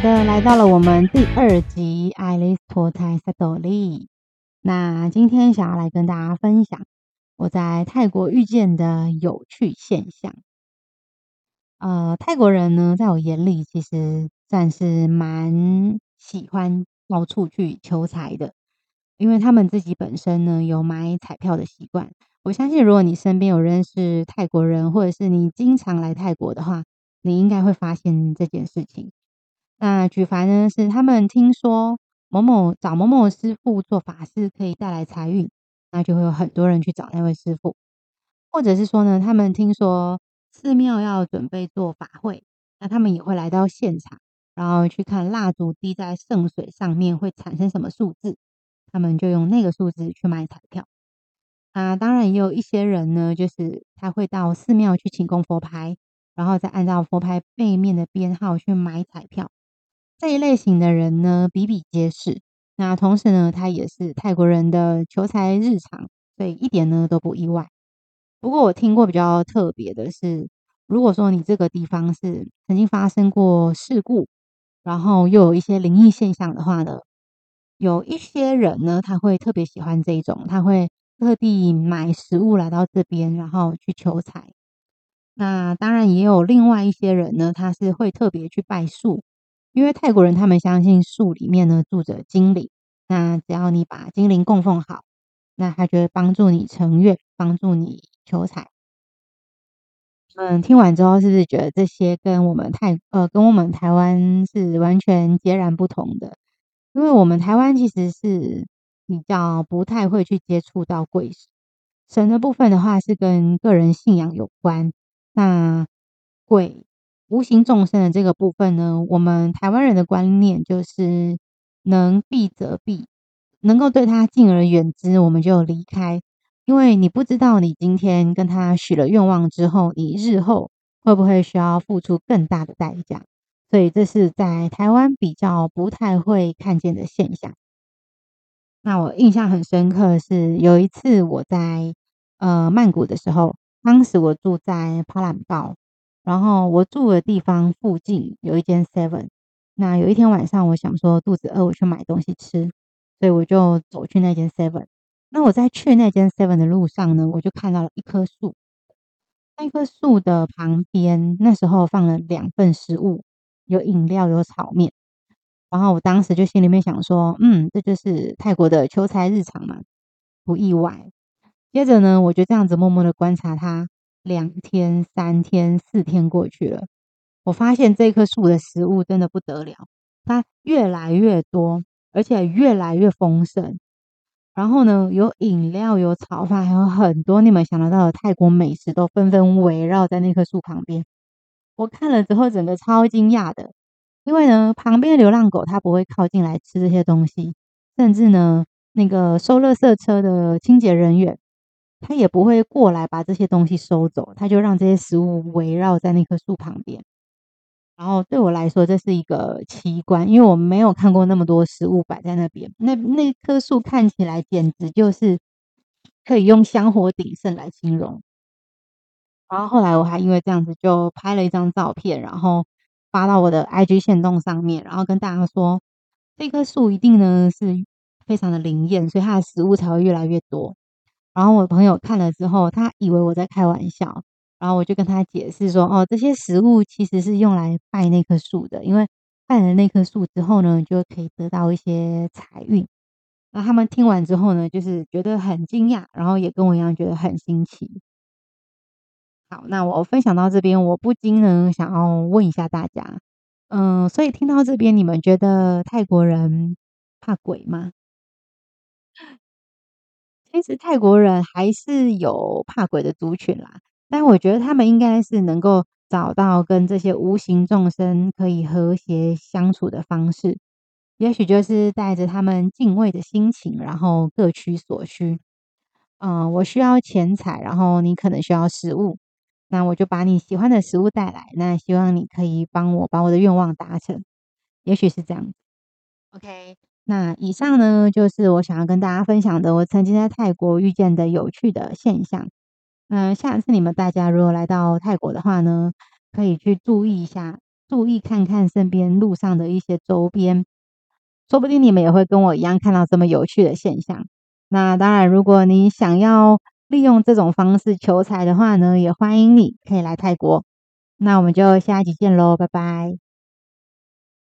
好的，来到了我们第二集《爱丽丝脱胎塞斗利》。那今天想要来跟大家分享我在泰国遇见的有趣现象。呃，泰国人呢，在我眼里其实算是蛮喜欢到处去求财的，因为他们自己本身呢有买彩票的习惯。我相信，如果你身边有认识泰国人，或者是你经常来泰国的话，你应该会发现这件事情。那举凡呢，是他们听说某某找某某师傅做法事可以带来财运，那就会有很多人去找那位师傅；或者是说呢，他们听说寺庙要准备做法会，那他们也会来到现场，然后去看蜡烛滴在圣水上面会产生什么数字，他们就用那个数字去买彩票。啊，当然也有一些人呢，就是他会到寺庙去请供佛牌，然后再按照佛牌背面的编号去买彩票。这一类型的人呢，比比皆是。那同时呢，他也是泰国人的求财日常，所以一点呢都不意外。不过我听过比较特别的是，如果说你这个地方是曾经发生过事故，然后又有一些灵异现象的话呢，有一些人呢，他会特别喜欢这种，他会特地买食物来到这边，然后去求财。那当然也有另外一些人呢，他是会特别去拜树。因为泰国人他们相信树里面呢住着精灵，那只要你把精灵供奉好，那他就会帮助你成愿，帮助你求财。嗯，听完之后是不是觉得这些跟我们泰呃跟我们台湾是完全截然不同的？因为我们台湾其实是比较不太会去接触到鬼神的部分的话，是跟个人信仰有关。那鬼。无形众生的这个部分呢，我们台湾人的观念就是能避则避，能够对他敬而远之，我们就离开。因为你不知道你今天跟他许了愿望之后，你日后会不会需要付出更大的代价，所以这是在台湾比较不太会看见的现象。那我印象很深刻是有一次我在呃曼谷的时候，当时我住在帕兰堡。然后我住的地方附近有一间 Seven，那有一天晚上，我想说肚子饿，我去买东西吃，所以我就走去那间 Seven。那我在去那间 Seven 的路上呢，我就看到了一棵树，那棵树的旁边那时候放了两份食物，有饮料，有炒面。然后我当时就心里面想说，嗯，这就是泰国的求财日常嘛，不意外。接着呢，我就这样子默默的观察它。两天、三天、四天过去了，我发现这棵树的食物真的不得了，它越来越多，而且越来越丰盛。然后呢，有饮料、有炒饭，还有很多你们想得到的泰国美食都纷纷围绕在那棵树旁边。我看了之后，整个超惊讶的，因为呢，旁边的流浪狗它不会靠近来吃这些东西，甚至呢，那个收垃圾车的清洁人员。他也不会过来把这些东西收走，他就让这些食物围绕在那棵树旁边。然后对我来说，这是一个奇观，因为我没有看过那么多食物摆在那边。那那棵树看起来简直就是可以用香火鼎盛来形容。然后后来我还因为这样子就拍了一张照片，然后发到我的 IG 线动上面，然后跟大家说，这棵树一定呢是非常的灵验，所以它的食物才会越来越多。然后我朋友看了之后，他以为我在开玩笑，然后我就跟他解释说：“哦，这些食物其实是用来拜那棵树的，因为拜了那棵树之后呢，就可以得到一些财运。”那他们听完之后呢，就是觉得很惊讶，然后也跟我一样觉得很新奇。好，那我分享到这边，我不禁呢想要问一下大家，嗯，所以听到这边，你们觉得泰国人怕鬼吗？其实泰国人还是有怕鬼的族群啦，但我觉得他们应该是能够找到跟这些无形众生可以和谐相处的方式，也许就是带着他们敬畏的心情，然后各取所需。嗯，我需要钱财，然后你可能需要食物，那我就把你喜欢的食物带来，那希望你可以帮我把我的愿望达成，也许是这样子。OK。那以上呢，就是我想要跟大家分享的，我曾经在泰国遇见的有趣的现象。嗯，下次你们大家如果来到泰国的话呢，可以去注意一下注意看看身边路上的一些周边，说不定你们也会跟我一样看到这么有趣的现象。那当然，如果你想要利用这种方式求财的话呢，也欢迎你可以来泰国。那我们就下一集见喽，拜拜。